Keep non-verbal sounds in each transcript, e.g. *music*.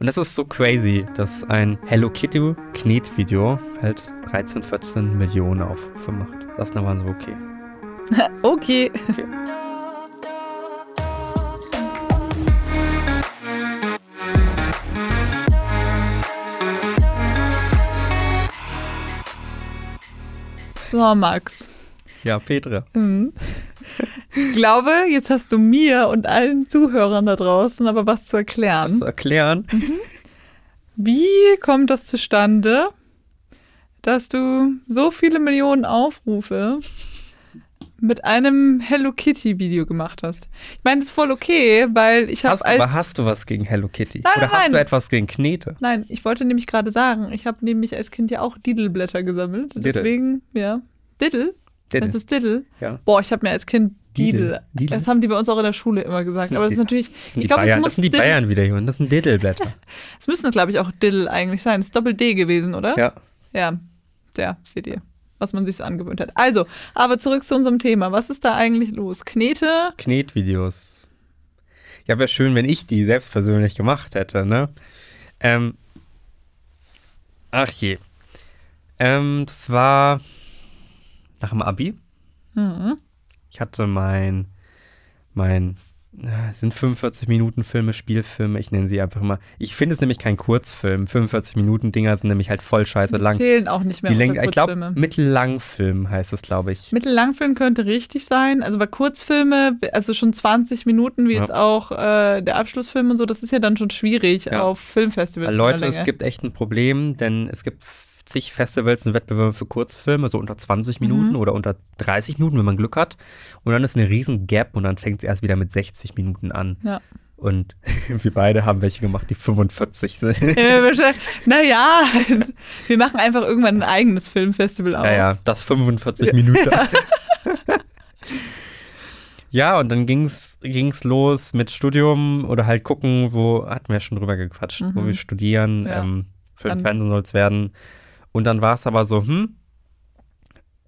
Und das ist so crazy, dass ein Hello Kitty Knetvideo halt 13, 14 Millionen Aufrufe macht. Das ist nochmal so okay. *laughs* okay. okay. So, Max. Ja, Petra. Mhm. Ich glaube, jetzt hast du mir und allen Zuhörern da draußen aber was zu erklären. Was zu erklären? Mhm. Wie kommt das zustande, dass du so viele Millionen Aufrufe mit einem Hello Kitty Video gemacht hast? Ich meine, das ist voll okay, weil ich habe Aber hast du was gegen Hello Kitty? Nein, Oder nein, hast nein. du etwas gegen Knete? Nein, ich wollte nämlich gerade sagen, ich habe nämlich als Kind ja auch Diddleblätter gesammelt. Diddle. Deswegen, ja. Diddle? Diddle. Das ist Diddle? Ja. Boah, ich habe mir als Kind Diddle. Diddle. Diddle. Das haben die bei uns auch in der Schule immer gesagt. sind Aber das ist natürlich, Das ich sind ich Bayern. muss Das sind die Bayern wieder, Junge. Das sind Diddleblätter. *laughs* Es müsste, glaube ich, auch Diddle eigentlich sein. Das ist Doppel-D gewesen, oder? ja. Ja, ja, seht ihr, was man sich so angewöhnt hat. Also, aber zurück zu unserem Thema. Was ist da eigentlich los? Knete? Knetvideos. Ja, wäre schön, wenn ich die selbst persönlich gemacht hätte, ne? Ähm, ach je. Ähm, das war nach dem Abi. Mhm. Ich hatte mein, mein, es sind 45 Minuten Filme, Spielfilme, ich nenne sie einfach immer. Ich finde es nämlich kein Kurzfilm. 45 Minuten Dinger sind nämlich halt voll scheiße Die lang. zählen auch nicht mehr. Die ich glaube. Mittellangfilm heißt es, glaube ich. Mittellangfilm könnte richtig sein. Also bei Kurzfilme, also schon 20 Minuten, wie Ja. jetzt auch äh, der Abschlussfilm und so, das ist ja dann schon schwierig Ja. auf Filmfestivals. Leute, es gibt echt ein Problem, denn es gibt zig Festivals und Wettbewerbe für Kurzfilme, so unter 20 Mhm. Minuten oder unter 30 Minuten, wenn man Glück hat. Und dann ist eine riesen Gap und dann fängt es erst wieder mit 60 Minuten an. Ja. Und *laughs* wir beide haben welche gemacht, die 45 sind. Ja, naja, *laughs* wir machen einfach irgendwann ein eigenes Filmfestival auf. Ja, ja, das 45 Minuten. *laughs* ja, und dann ging's ging's los mit Studium oder halt gucken, wo, hatten wir ja schon drüber gequatscht, wo Mhm. wir studieren, Ja. ähm, für den Fernsehen soll es werden. Und dann war es aber so, hm,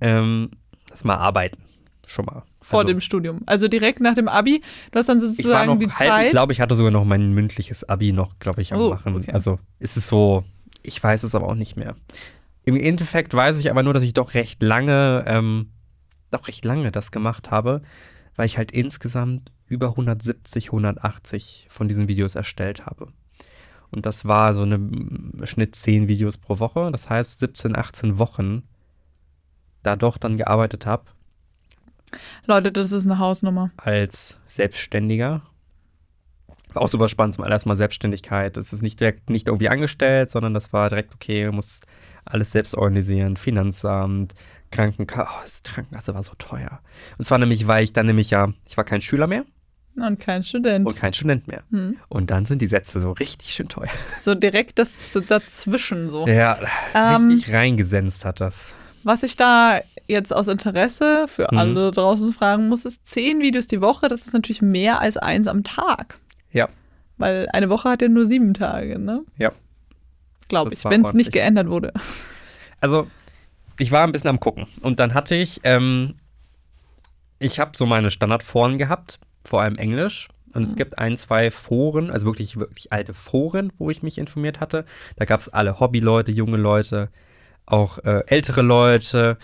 ähm, lass mal arbeiten. Schon mal. Vor also, dem Studium. Also direkt nach dem Abi. Du hast dann sozusagen die halb, Zeit. ich glaube, ich hatte sogar noch mein mündliches Abi noch, glaube ich, am Oh, machen. okay. Also ist es so, ich weiß es aber auch nicht mehr. Im Endeffekt weiß ich aber nur, dass ich doch recht lange, ähm, doch recht lange das gemacht habe, weil ich halt insgesamt über 170, 180 von diesen Videos erstellt habe. Und das war so eine mm, Schnitt 10 Videos pro Woche. Das heißt 17, 18 Wochen da doch dann gearbeitet habe Leute, das ist eine Hausnummer. als Selbstständiger. War auch super spannend, zum allerersten Mal Selbstständigkeit. Das ist nicht direkt nicht irgendwie angestellt, sondern das war direkt, okay, du musst alles selbst organisieren, Finanzamt, Krankenkasse, oh, das Krankenkasse war so teuer. Und zwar nämlich, weil ich dann nämlich ja, ich war kein Schüler mehr Und kein Student. und kein Student mehr. Hm. Und dann sind die Sätze so richtig schön teuer. *laughs* So direkt das so dazwischen so. Ja, Ähm, richtig reingesenzt hat das. Was ich da jetzt aus Interesse für Mhm. alle da draußen fragen muss, ist zehn Videos die Woche. Das ist natürlich mehr als eins am Tag. Ja. Weil eine Woche hat ja nur sieben Tage, ne? Ja. Glaube ich, wenn es nicht geändert wurde. Also, ich war ein bisschen am Gucken. Und dann hatte ich, ähm, ich habe so meine Standardforen gehabt, vor allem Englisch. Und es gibt ein, zwei Foren, also wirklich, wirklich alte Foren, wo ich mich informiert hatte. Da gab es alle Hobbyleute, junge Leute, auch äh, ältere Leute.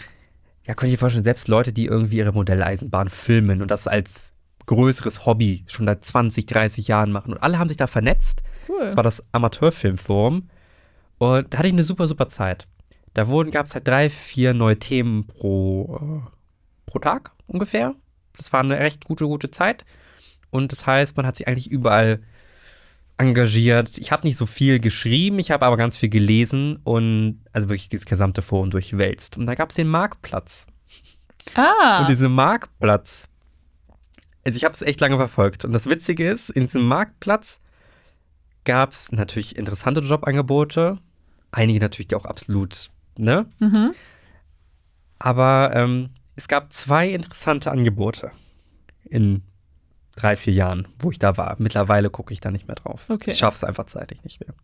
Ja, könnt ihr euch vorstellen, selbst Leute, die irgendwie ihre Modelleisenbahn filmen und das als größeres Hobby schon seit 20, 30 Jahren machen. Und alle haben sich da vernetzt. Cool. Das war das Amateurfilmforum. Und da hatte ich eine super, super Zeit. Da gab es halt drei, vier neue Themen pro, äh, pro Tag ungefähr. Das war eine recht gute, gute Zeit. Und das heißt, man hat sich eigentlich überall engagiert. Ich habe nicht so viel geschrieben, ich habe aber ganz viel gelesen und also wirklich dieses gesamte Forum durchwälzt. Und da gab es den Marktplatz. ah, Und diesen Marktplatz, also ich habe es echt lange verfolgt. Und das Witzige ist, in diesem Marktplatz gab es natürlich interessante Jobangebote. Einige natürlich, die auch absolut, ne? mhm. Aber ähm, es gab zwei interessante Angebote in drei, vier Jahren, wo ich da war. Mittlerweile gucke ich da nicht mehr drauf. Okay. Ich schaffe es einfach zeitlich nicht mehr.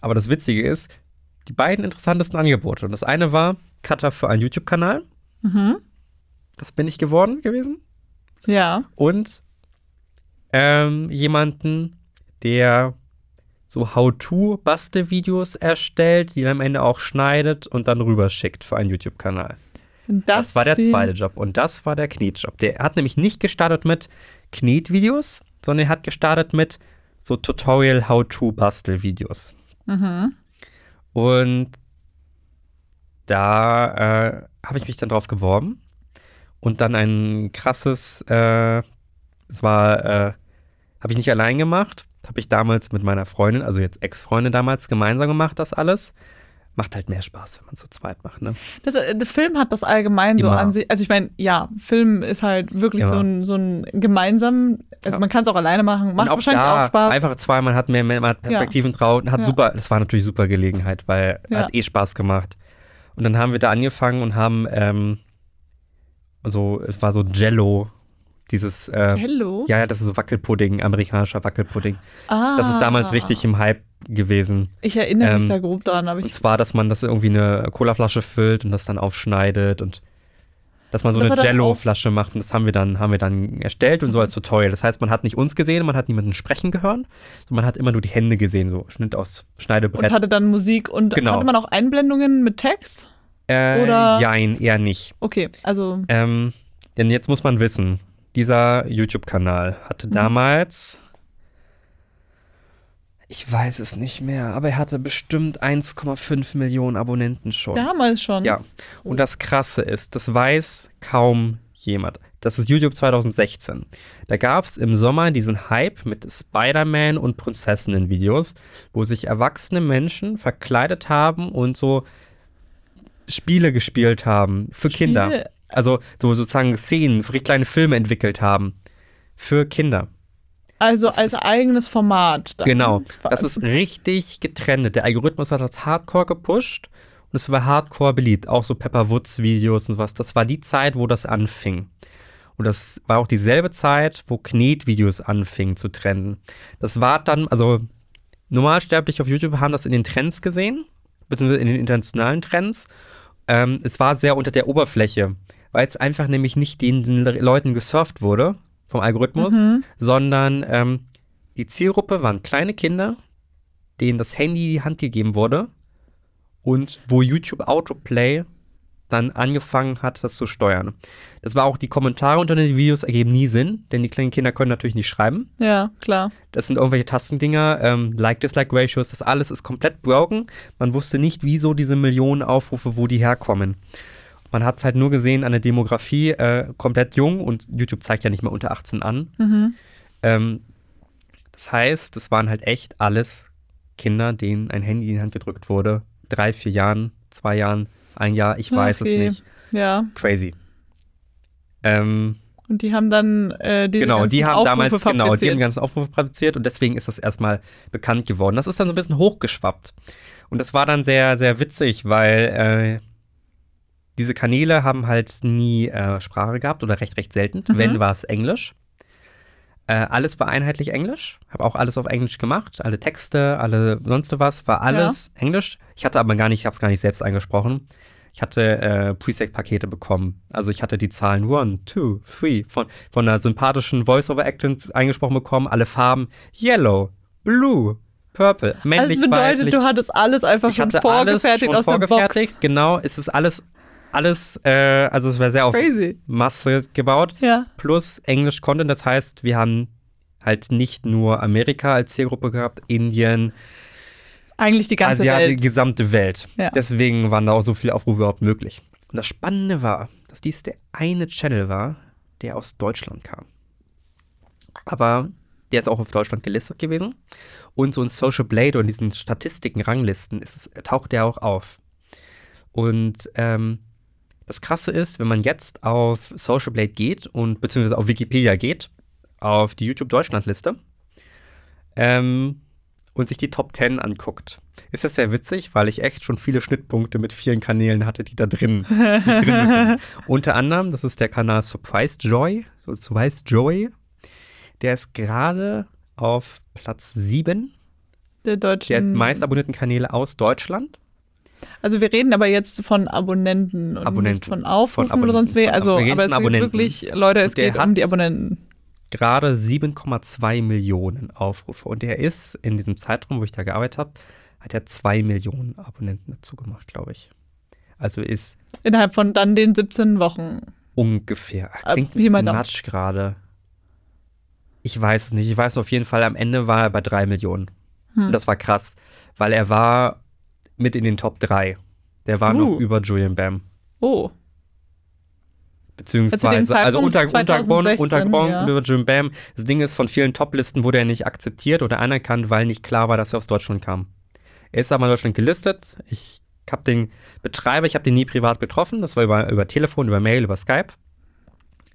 Aber das Witzige ist, die beiden interessantesten Angebote. Und das eine war Cutter für einen YouTube-Kanal. Mhm. Das bin ich geworden gewesen. ja. und ähm, jemanden, der so How-To-Bastelvideos erstellt, die dann am Ende auch schneidet und dann rüberschickt für einen YouTube-Kanal. Und Das, war der zweite Job. Und das war der Knetjob. Der hat nämlich nicht gestartet mit Knetvideos, sondern er hat gestartet mit so Tutorial-How-To-Bastelvideos. Mhm. Und da äh, habe ich mich dann drauf geworben und dann ein krasses, äh, es war, äh, habe ich nicht allein gemacht, habe ich damals mit meiner Freundin, also jetzt Ex-Freundin damals gemeinsam gemacht, das alles. Macht halt mehr Spaß, wenn man zu zweit macht, ne? Das, äh, der Film hat das allgemein so Immer. an sich. Also ich meine, ja, Film ist halt wirklich Immer. so ein, so ein gemeinsam, also Ja. man kann es auch alleine machen, macht auch wahrscheinlich da, auch Spaß. Einfach zwei, man hat mehr, mehr man hat Perspektiven drauf und hat Ja. super, das war natürlich super Gelegenheit, weil Ja. hat eh Spaß gemacht. Und dann haben wir da angefangen und haben, ähm, so, es war so Jello, dieses, äh, Hello. ja, ja, das ist so Wackelpudding, amerikanischer Wackelpudding. Ah, Das ist damals richtig im Hype gewesen. Ich erinnere mich ähm, da grob dran, aber Und ich. zwar, dass man das irgendwie eine Colaflasche füllt und das dann aufschneidet und dass man so Das eine Jello-Flasche macht und das haben wir dann, haben wir dann erstellt und so als Tutorial. Das heißt, man hat nicht uns gesehen, man hat niemanden sprechen gehört, sondern man hat immer nur die Hände gesehen, so Schnitt aus Schneidebrett. Und hatte dann Musik und Genau. hatte man auch Einblendungen mit Text? äh, oder- Jein, eher nicht. Okay, also Ähm, denn jetzt muss man wissen, dieser YouTube-Kanal Mhm. hatte damals, ich weiß es nicht mehr, aber er hatte bestimmt 1,5 Millionen Abonnenten schon. damals schon. Ja. Und das Krasse ist, das weiß kaum jemand. Das ist YouTube 2016. Da gab es im Sommer diesen Hype mit Spider-Man und Prinzessinnen-Videos, wo sich erwachsene Menschen verkleidet haben und so Spiele gespielt haben für Kinder. Also so sozusagen Szenen, kleine Filme entwickelt haben. Für Kinder. Also Das als ist- eigenes Format. dann. Genau. Das ist richtig getrennt. Der Algorithmus hat das Hardcore gepusht und es war Hardcore beliebt. Auch so Pepper Woods Videos und was. Das war die Zeit, wo das anfing. Und das war auch dieselbe Zeit, wo Knetvideos anfingen zu trennen. Das war dann, also Normalsterbliche auf YouTube haben das in den Trends gesehen, beziehungsweise in den internationalen Trends. Ähm, es war sehr unter der Oberfläche, weil es einfach nämlich nicht den, den Leuten gesurft wurde vom Algorithmus, Mhm. sondern ähm, die Zielgruppe waren kleine Kinder, denen das Handy in die Hand gegeben wurde und wo YouTube Autoplay dann angefangen hat, das zu steuern. Das war auch die Kommentare unter den Videos ergeben nie Sinn, denn die kleinen Kinder können natürlich nicht schreiben. Ja, klar. Das sind irgendwelche Tastendinger, ähm, Like-Dislike-Ratios, das alles ist komplett broken. Man wusste nicht, wieso diese Millionen Aufrufe, wo die herkommen. Man hat es halt nur gesehen an der Demografie, äh, komplett jung und YouTube zeigt ja nicht mehr unter 18 an. Mhm. Ähm, das heißt, das waren halt echt alles Kinder, denen ein Handy in die Hand gedrückt wurde. Drei, vier Jahren, zwei Jahren, ein Jahr, ich weiß Okay. es nicht. Ja. Crazy. Ähm, Und die haben dann äh, diese genau, die haben Aufrufe damals genau, die fabriziert. haben ganzen Aufrufe produziert und deswegen ist das erstmal bekannt geworden. Das ist dann so ein bisschen hochgeschwappt. Und das war dann sehr, sehr witzig, weil äh, diese Kanäle haben halt nie äh, Sprache gehabt oder recht, recht selten. Mhm. Wenn, war es Englisch. Äh, alles war einheitlich Englisch. Habe auch alles auf Englisch gemacht. Alle Texte, alle sonst was, war alles Englisch. Ich hatte aber gar nicht, ich habe es gar nicht selbst eingesprochen. Ich hatte äh, Preset-Pakete bekommen. Also ich hatte die Zahlen 1, 2, 3 von, von einer sympathischen Voice-Over-Actant eingesprochen bekommen. Alle Farben Yellow, Blue, Purple, also männlich, es bedeutet, weiblich. du hattest alles einfach Ich schon vorgefertigt schon aus vorgefertigt. der Genau, es ist alles, alles, äh, also es war sehr auf. Crazy. Masse gebaut. Ja. Plus Englisch-Content, das heißt, wir haben halt nicht nur Amerika als Zielgruppe gehabt, Indien, Eigentlich die ganze Asiatik, die Welt. gesamte Welt. Ja. Deswegen waren da auch so viele Aufrufe überhaupt möglich. Und das Spannende war, dass dies der eine Channel war, der aus Deutschland kam. Aber der ist auch auf Deutschland gelistet gewesen. Und so in Social Blade und diesen Statistiken, Ranglisten ist es, taucht der auch auf. Und ähm, das Krasse ist, wenn man jetzt auf Social Blade geht und beziehungsweise auf Wikipedia geht, auf die YouTube Deutschland-Liste, ähm, und sich die Top 10 anguckt, ist das sehr witzig, weil ich echt schon viele Schnittpunkte mit vielen Kanälen hatte, die da drin, die drin. *laughs* Unter anderem, das ist der Kanal Surprise Joy, Surprise Joy. Der ist gerade auf Platz 7 Der der deutschen. meist abonnierten Kanäle aus Deutschland. Also wir reden aber jetzt von Abonnenten und Abonnenten. nicht von Aufrufen Von oder sonst wie. Also, aber es Abonnenten. wirklich, Leute, es geht um die Abonnenten. gerade 7,2 Millionen Aufrufe. Und er ist in diesem Zeitraum, wo ich da gearbeitet habe, hat er 2 Millionen Abonnenten dazu gemacht, glaube ich. Also ist Innerhalb von dann den 17 Wochen. ungefähr. Ab- Klingt ein bisschen Daumen. matsch gerade. Ich weiß es nicht. Ich weiß auf jeden Fall, am Ende war er bei 3 Millionen. Hm. Und das war krass, weil er war mit in den Top 3. Der war noch Uh. über Julian Bam. Oh. Beziehungsweise, also unter, 2016, untergrund ja. über Jim Bam. Das Ding ist, von vielen Top-Listen wurde er nicht akzeptiert oder anerkannt, weil nicht klar war, dass er aus Deutschland kam. Er ist aber in Deutschland gelistet. Ich habe den Betreiber, ich habe den nie privat getroffen. Das war über, über Telefon, über Mail, über Skype.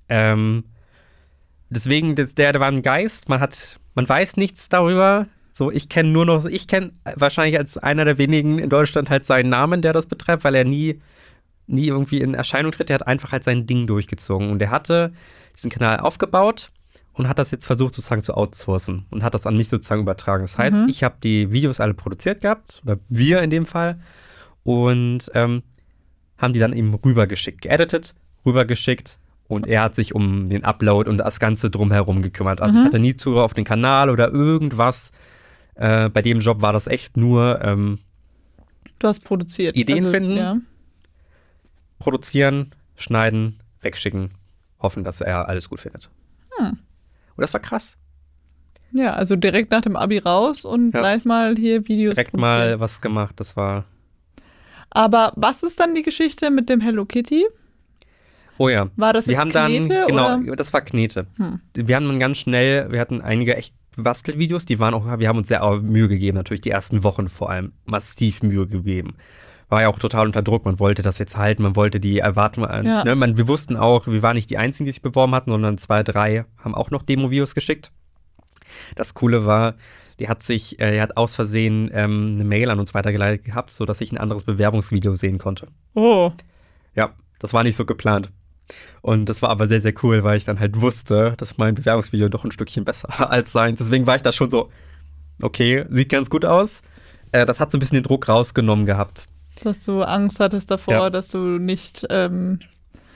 Ähm, deswegen, der, der war ein Geist. Man hat, man weiß nichts darüber. So, ich kenne nur noch, ich kenne wahrscheinlich als einer der wenigen in Deutschland halt seinen Namen, der das betreibt, weil er nie nie irgendwie in Erscheinung tritt, der hat einfach halt sein Ding durchgezogen. Und er hatte diesen Kanal aufgebaut und hat das jetzt versucht sozusagen zu outsourcen und hat das an mich sozusagen übertragen. Das heißt, Mhm. ich habe die Videos alle produziert gehabt, oder wir in dem Fall, und ähm, haben die dann eben rübergeschickt, geeditet, rübergeschickt und er hat sich um den Upload und das Ganze drumherum gekümmert. Also ich Mhm. hatte nie Zugriff auf den Kanal oder irgendwas. Äh, bei dem Job war das echt nur ähm, Du hast produziert. Also, Ideen finden? Ja. produzieren, schneiden, wegschicken, hoffen, dass er alles gut findet. Hm. Und das war krass. ja, also direkt nach dem Abi raus und Ja. gleich mal hier Videos Direkt produzieren. mal was gemacht. Das war. Aber was ist dann die Geschichte mit dem Hello Kitty? Oh ja. War das Wir haben dann, Knete, genau, oder? das war Knete. Hm. Wir haben dann ganz schnell, wir hatten einige echt Bastelvideos, die waren auch, wir haben uns sehr Mühe gegeben, natürlich die ersten Wochen vor allem, massiv Mühe gegeben. War ja auch total unter Druck, man wollte das jetzt halten, man wollte die Erwartungen, Ja. ne, man, wir wussten auch, wir waren nicht die Einzigen, die sich beworben hatten, sondern zwei, drei haben auch noch Demo-Videos geschickt. Das Coole war, die hat sich, äh, er hat aus Versehen ähm, eine Mail an uns weitergeleitet gehabt, sodass ich ein anderes Bewerbungsvideo sehen konnte. Oh, Ja, das war nicht so geplant. Und das war aber sehr, sehr cool, weil ich dann halt wusste, dass mein Bewerbungsvideo doch ein Stückchen besser *laughs* war als seins. Deswegen war ich da schon so, okay, sieht ganz gut aus. Äh, das hat so ein bisschen den Druck rausgenommen gehabt. dass du Angst hattest davor, Ja. dass du nicht. Ähm,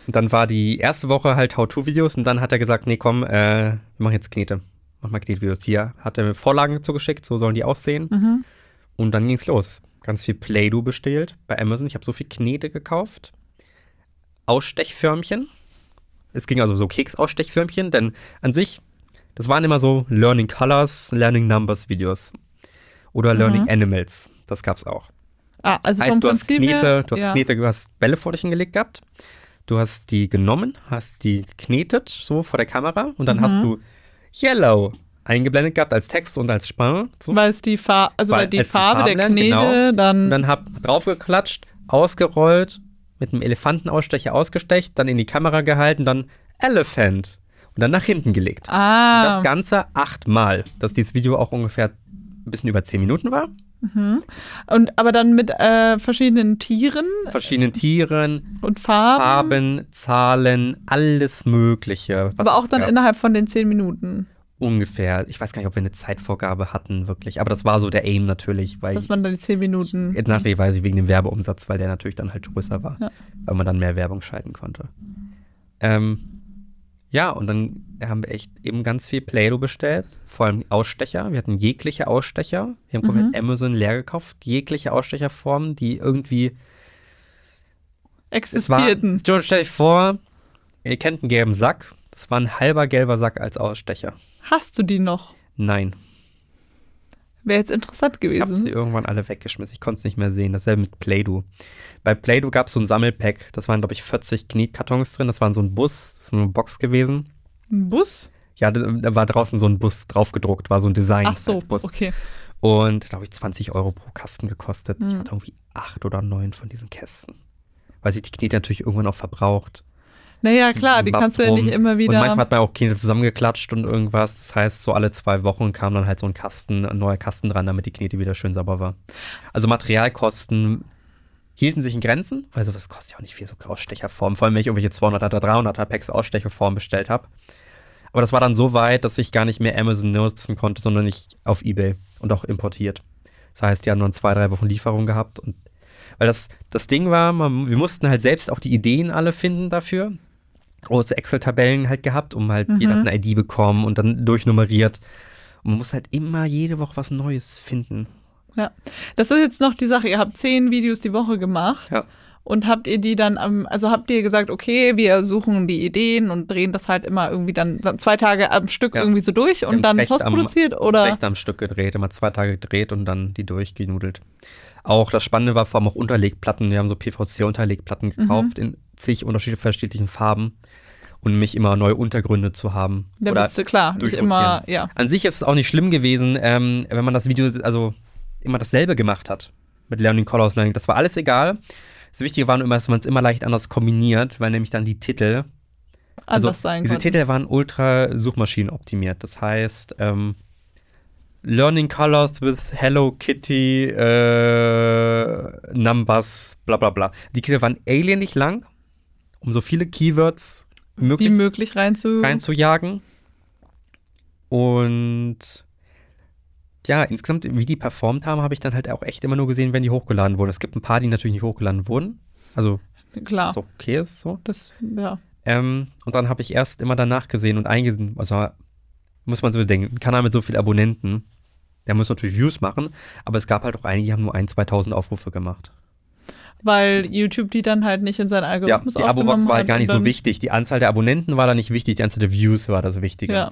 Und dann war die erste Woche halt How-To-Videos und dann hat er gesagt, nee, komm, äh, wir machen jetzt Knete. Mach mal Knete-Videos. Hier hat er mir Vorlagen zugeschickt, so sollen die aussehen. mhm. Und dann ging's los. Ganz viel Play-Doh bestellt bei Amazon. Ich habe so viel Knete gekauft. Ausstechförmchen. Es ging also so Keks-Ausstechförmchen, denn an sich, das waren immer so Learning Colors, Learning Numbers Videos. Oder Mhm. Learning Animals. Das gab's auch. Ah, also heißt, du hast Prinzip Knete, her, du hast ja. Knete, du hast Bälle vor dich hingelegt gehabt. Du hast die genommen, hast die geknetet, so vor der Kamera. Und dann Mhm. hast du Yellow eingeblendet gehabt als Text und als Spanne. So. Weil es die Farbe, also Weil die als die Farbe der Knete Und dann. dann hab draufgeklatscht, ausgerollt, mit einem Elefantenausstecher ausgestecht, dann in die Kamera gehalten, dann Elephant und dann nach hinten gelegt. ah, Das Ganze achtmal, dass dieses Video auch ungefähr ein bisschen über zehn Minuten war. und aber dann mit äh, verschiedenen Tieren Verschiedenen Tieren, und Farben. Farben, Zahlen, alles Mögliche. aber auch dann gab. innerhalb von den zehn Minuten, ungefähr. Ich weiß gar nicht, ob wir eine Zeitvorgabe hatten, wirklich. Aber das war so der Aim natürlich, weil dass ich, man dann die zehn Minuten. jetzt nachher weiß ich wegen dem Werbeumsatz, weil der natürlich dann halt größer war, Ja. weil man dann mehr Werbung schalten konnte. Ähm, ja, und dann haben wir echt eben ganz viel Play-Doh bestellt, vor allem Ausstecher. Wir hatten jegliche Ausstecher. Wir haben komplett Amazon leer gekauft, jegliche Ausstecherformen, die irgendwie es war, existierten. Stell dich vor, ihr kennt einen gelben Sack. Das war ein halber gelber Sack als Ausstecher. Hast du die noch? Nein, Wäre jetzt interessant ich habe sie gewesen. irgendwann alle weggeschmissen. Ich konnte es nicht mehr sehen. Dasselbe mit Play-Doh. Bei Play-Doh gab es so ein Sammelpack. Das waren, glaube ich, 40 Knetkartons drin. Das war so ein Bus, das ist eine Box gewesen. Ein Bus? Ja, da, war draußen so ein Bus draufgedruckt, war so ein Design Ach so, als Bus. okay. Und, glaube ich, 20 Euro pro Kasten gekostet. Ich Mhm. hatte irgendwie acht oder neun von diesen Kästen. Weil sich die Knete natürlich irgendwann auch verbraucht. Naja, klar, die kannst du ja nicht immer Und wieder. manchmal hat man auch Knete zusammengeklatscht und irgendwas. Das heißt, so alle zwei Wochen kam dann halt so ein Kasten, ein neuer Kasten dran, damit die Knete wieder schön sauber war. Also Materialkosten hielten sich in Grenzen, weil sowas kostet ja auch nicht viel, so Ausstecherformen. Vor allem, wenn ich irgendwelche 200er, 300er Packs Ausstecherformen bestellt habe. Aber das war dann so weit, dass ich gar nicht mehr Amazon nutzen konnte, sondern ich auf Ebay und auch importiert. Das heißt, die haben nur zwei, drei Wochen Lieferung gehabt. Und weil das, das Ding war, man, wir mussten halt selbst auch die Ideen alle finden dafür. Große Excel-Tabellen halt gehabt, um halt, Mhm. jeder hat eine ID bekommen und dann durchnummeriert. Und man muss halt immer jede Woche was Neues finden. Ja. Das ist jetzt noch die Sache. Ihr habt zehn Videos die Woche gemacht. Ja. Und habt ihr die dann am, also habt ihr gesagt, okay, wir suchen die Ideen und drehen das halt immer irgendwie dann zwei Tage am Stück Ja. irgendwie so durch und dann recht am- postproduziert oder? Recht am Stück gedreht, immer zwei Tage gedreht und dann die durchgenudelt. Auch das Spannende war vor allem auch Unterlegplatten. Wir haben so PVC-Unterlegplatten Mhm. gekauft in zig unterschiedlichen Farben und mich immer neue Untergründe zu haben. Damit du klar, nicht durchrotieren. immer, ja. An sich ist es auch nicht schlimm gewesen, ähm, wenn man das Video also immer dasselbe gemacht hat mit Learning Colors Learning. Das war alles egal. Das Wichtige war nur immer, dass man es immer leicht anders kombiniert, weil nämlich dann die Titel also anders sein diese konnten. Titel waren ultra Suchmaschinen optimiert. Das heißt, ähm, Learning Colors with Hello Kitty äh, Numbers, bla bla bla. Die Titel waren alienlich lang, um so viele Keywords wie Wie möglich möglich rein zu. reinzujagen. Und ja, insgesamt, wie die performt haben, habe ich dann halt auch echt immer nur gesehen, wenn die hochgeladen wurden. Es gibt ein paar, die natürlich nicht hochgeladen wurden. Also, Klar. was okay ist so. Das, ja. Ähm, und dann habe ich erst immer danach gesehen und eingesehen, also muss man so bedenken, ein Kanal mit so vielen Abonnenten, der muss natürlich Views machen, aber es gab halt auch einige, die haben nur ein, 2000 Aufrufe gemacht. Weil YouTube die dann halt nicht in seinen Ja, Algorithmus die Abo-Box war halt gar nicht so wichtig. Die Anzahl der Abonnenten war da nicht wichtig, die Anzahl der Views war das Wichtige. Ja,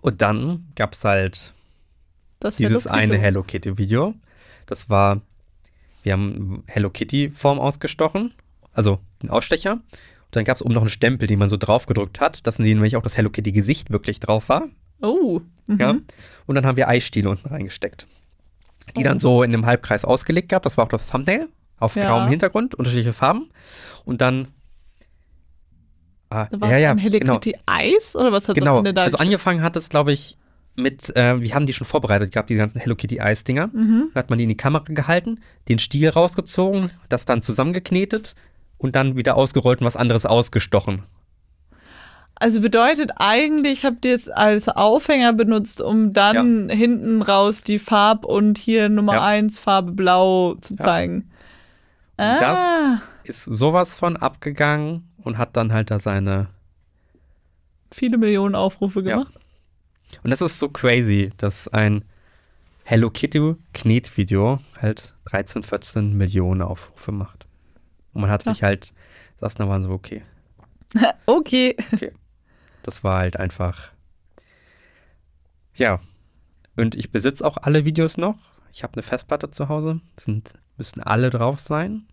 Und dann gab es halt das dieses Hello eine. Hello Kitty Video. Das war, wir haben Hello Kitty Form ausgestochen, also einen Ausstecher. Und dann gab es oben noch einen Stempel, den man so drauf gedrückt hat, dass nämlich auch das Hello Kitty Gesicht wirklich drauf war. Oh. Mhm. Ja. Und dann haben wir Eisstiele unten reingesteckt. Die dann so in einem Halbkreis ausgelegt gehabt. Das war auch das Thumbnail. Auf Ja. grauem Hintergrund, unterschiedliche Farben. Und dann. Ah, war ja, ja, ein Hello genau. Kitty Eis oder was hat Genau. Ende da Also angefangen hat es, glaube ich, mit, äh, wir haben die schon vorbereitet gehabt, die ganzen Hello Kitty Eis-Dinger. Mhm. Dann hat man die in die Kamera gehalten, den Stiel rausgezogen, das dann zusammengeknetet und dann wieder ausgerollt und was anderes ausgestochen. Also bedeutet eigentlich, habt ihr es als Aufhänger benutzt, um dann hinten raus die Farb und hier Nummer Ja. 1 Farbe Blau zu Ja. zeigen. Das- Ah, Ist sowas von abgegangen und hat dann halt da seine viele Millionen Aufrufe Ja. gemacht. Und das ist so crazy, dass ein Hello Kitty Knetvideo halt 13, 14 Millionen Aufrufe macht. Und man hat Ja. sich halt, das da waren so, *laughs* okay, Okay. das war halt einfach, ja. Und ich besitze auch alle Videos noch. Ich habe eine Festplatte zu Hause, sind, müssten alle drauf sein.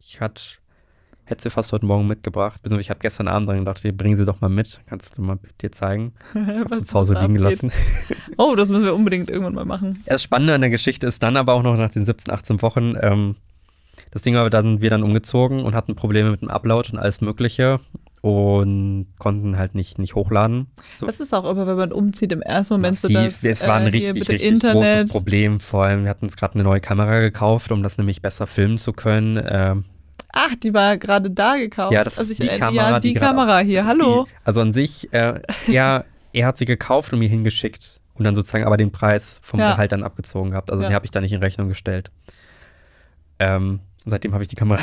Ich hat, hätte sie fast heute Morgen mitgebracht, beziehungsweise ich habe gestern Abend dran gedacht, ich bring sie doch mal mit, kannst du mal dir zeigen. *laughs* Ich habe sie zu Hause liegen gelassen. *laughs* Oh, das müssen wir unbedingt irgendwann mal machen. Das Spannende an der Geschichte ist dann aber auch noch nach den 17, 18 Wochen, ähm, das Ding war, da sind wir dann umgezogen und hatten Probleme mit dem Upload und alles Mögliche und konnten halt nicht, nicht hochladen. So Das ist auch immer, wenn man umzieht, im ersten Moment so massiv. das, es war ein äh, richtig, richtig Internet. großes Problem. Vor allem, wir hatten uns gerade eine neue Kamera gekauft, um das nämlich besser filmen zu können. Ähm, Ach, die war gerade da gekauft. ja, das Also ist ich, die äh, Kamera, Ja, die, gerade Kamera auch- hier. Hallo. Die, also an sich, äh, er, er hat sie gekauft und mir hingeschickt und dann sozusagen aber den Preis vom Ja. Gehalt dann abgezogen gehabt. Also Ja. den habe ich da nicht in Rechnung gestellt. Ähm, seitdem habe ich die Kamera.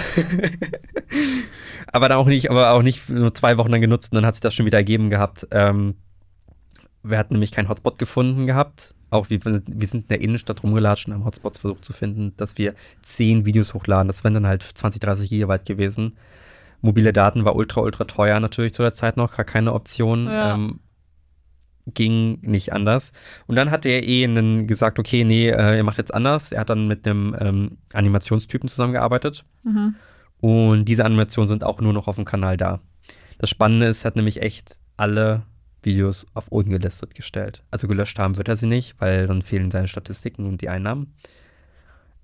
*laughs* aber dann auch nicht, aber auch nicht nur zwei Wochen dann genutzt und dann hat sich das schon wieder ergeben gehabt. Ähm, wir hatten nämlich keinen Hotspot gefunden gehabt. Auch wir, wir sind in der Innenstadt rumgelatscht und haben Hotspots versucht zu finden, dass wir zehn Videos hochladen. Das wären dann halt 20, 30 Gigabyte gewesen. Mobile Daten war ultra, ultra teuer natürlich zu der Zeit noch, gar keine Option. Ja. Ähm, ging nicht anders. Und dann hat er eh einen gesagt, okay, nee, äh, er macht jetzt anders. Er hat dann mit einem ähm, Animationstypen zusammengearbeitet. Mhm. Und diese Animationen sind auch nur noch auf dem Kanal da. Das Spannende ist, er hat nämlich echt alle Videos auf ungelistet gestellt. Also gelöscht haben wird er sie nicht, weil dann fehlen seine Statistiken und die Einnahmen.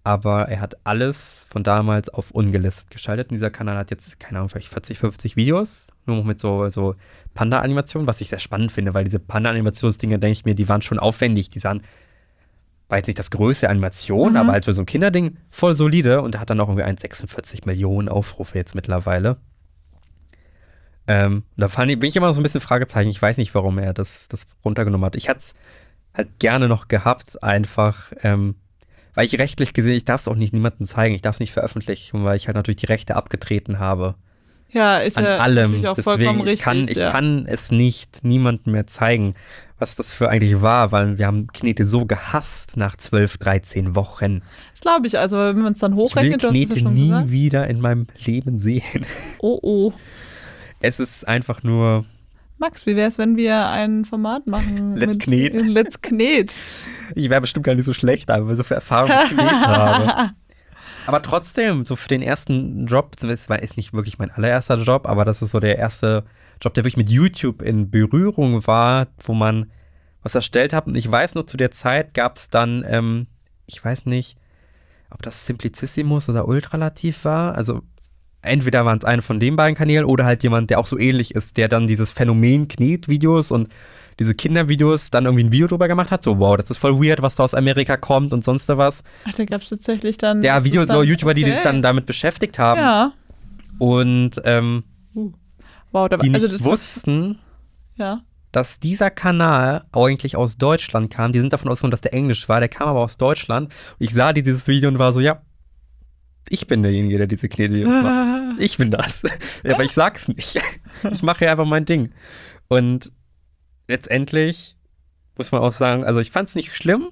Aber er hat alles von damals auf ungelistet geschaltet. Und dieser Kanal hat jetzt, keine Ahnung, vielleicht 40, 50 Videos. Nur noch mit so, so Panda-Animationen, was ich sehr spannend finde, weil diese Panda-Animationsdinger, denke ich mir, die waren schon aufwendig. Die sahen, war jetzt nicht das größte Animation, Mhm. aber halt für so ein Kinderding voll solide. Und er hat dann auch irgendwie 1,46 Millionen Aufrufe jetzt mittlerweile. Ähm, da fand ich, bin ich immer noch so ein bisschen Fragezeichen. Ich weiß nicht, warum er das, das runtergenommen hat. Ich hätte es halt gerne noch gehabt, einfach, ähm, weil ich rechtlich gesehen, ich darf es auch nicht niemandem zeigen, ich darf es nicht veröffentlichen, weil ich halt natürlich die Rechte abgetreten habe. Ja, ist an ja allem. auch vollkommen Deswegen, richtig. ich, kann, ich ja. kann es nicht niemandem mehr zeigen, was das für eigentlich war, weil wir haben Knete so gehasst nach 12, 13 Wochen. Das glaube ich. Also, wenn man es dann Ich will hochrechnet, es ja Knete schon nie gesagt. wieder in meinem Leben sehen. Oh, oh. Es ist einfach nur, Max, wie wäre es, wenn wir ein Format machen? Let's Knet. *laughs* Let's Knet. ich wäre bestimmt gar nicht so schlecht, aber weil ich so viel Erfahrung mit Knete *laughs* habe. Aber trotzdem, so für den ersten Job, es war ist nicht wirklich mein allererster Job, aber das ist so der erste Job, der wirklich mit YouTube in Berührung war, wo man was erstellt hat. Und ich weiß noch, zu der Zeit gab es dann, ähm, ich weiß nicht, ob das Simplicissimus oder Ultralativ war. Also entweder waren es eine von den beiden Kanälen oder halt jemand, der auch so ähnlich ist, der dann dieses Phänomen Knet-Videos und diese Kindervideos dann irgendwie ein Video drüber gemacht hat. So, wow, das ist voll weird, was da aus Amerika kommt und sonst was. Ach, da gab es tatsächlich dann. Ja, ist Videos, dann- YouTuber, die sich okay. dann damit beschäftigt haben Ja. und ähm, Wow, da, die nicht also das wussten, Ja. dass dieser Kanal eigentlich aus Deutschland kam. Die sind davon ausgegangen, dass der Englisch war. Der kam aber aus Deutschland. Und ich sah dieses Video und war so, ja, ich bin derjenige, der diese Knetvideos macht. *laughs* Ich bin das. ja, aber ich sag's nicht. Ich mache ja einfach mein Ding. Und letztendlich muss man auch sagen, also ich fand's nicht schlimm,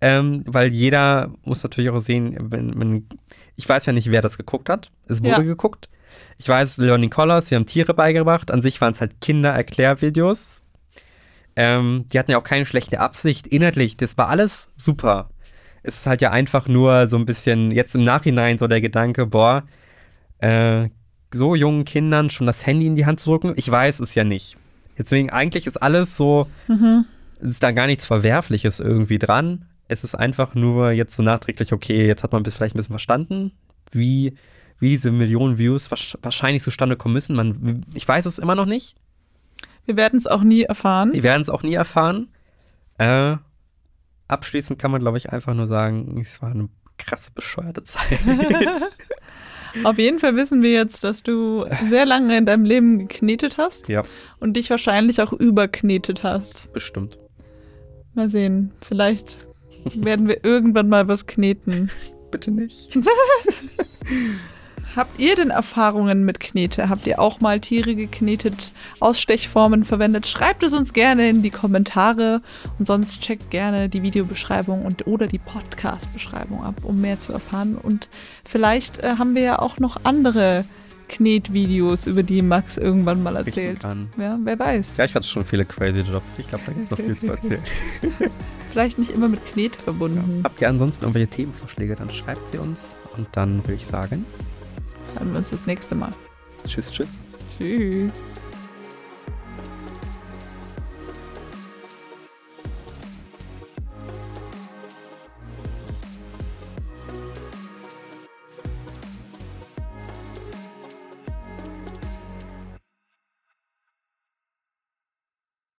ähm, weil jeder muss natürlich auch sehen, wenn, wenn ich weiß ja nicht, wer das geguckt hat. Es wurde Ja. geguckt. Ich weiß, Learning Colors, wir haben Tiere beigebracht. An sich waren es halt Kinder-Erklärvideos. Ähm, die hatten ja auch keine schlechte Absicht. Inhaltlich, das war alles super. Es ist halt ja einfach nur so ein bisschen, jetzt im Nachhinein so der Gedanke, boah, äh, so jungen Kindern schon das Handy in die Hand zu drücken. Ich weiß es ja nicht. Deswegen, eigentlich ist alles so, Mhm. es ist da gar nichts Verwerfliches irgendwie dran. Es ist einfach nur jetzt so nachträglich, okay, jetzt hat man bis vielleicht ein bisschen verstanden, wie, wie diese Millionen Views wahrsch- wahrscheinlich zustande kommen müssen. Man, ich weiß es immer noch nicht. Wir werden es auch nie erfahren. Wir werden es auch nie erfahren. Äh, abschließend kann man, glaube ich, einfach nur sagen, es war eine krasse, bescheuerte Zeit. *laughs* Auf jeden Fall wissen wir jetzt, dass du sehr lange in deinem Leben geknetet hast ja, und dich wahrscheinlich auch überknetet hast. bestimmt. Mal sehen. Vielleicht werden wir irgendwann mal was kneten. *laughs* Bitte nicht. *laughs* Habt ihr denn Erfahrungen mit Knete? Habt ihr auch mal Tiere geknetet, Ausstechformen verwendet? Schreibt es uns gerne in die Kommentare und sonst checkt gerne die Videobeschreibung und oder die Podcast-Beschreibung ab, um mehr zu erfahren. Und vielleicht äh, haben wir ja auch noch andere Knetvideos, über die Max irgendwann mal erzählt. Ja, wer weiß. Ja, ich hatte schon viele crazy Jobs. Ich glaube, da gibt es noch viel zu *laughs* erzählen. Vielleicht nicht immer mit Knete verbunden. Habt ihr ansonsten irgendwelche Themenvorschläge, dann schreibt sie uns. Und dann würde ich sagen, Hören wir uns das nächste Mal. tschüss, tschüss. Tschüss.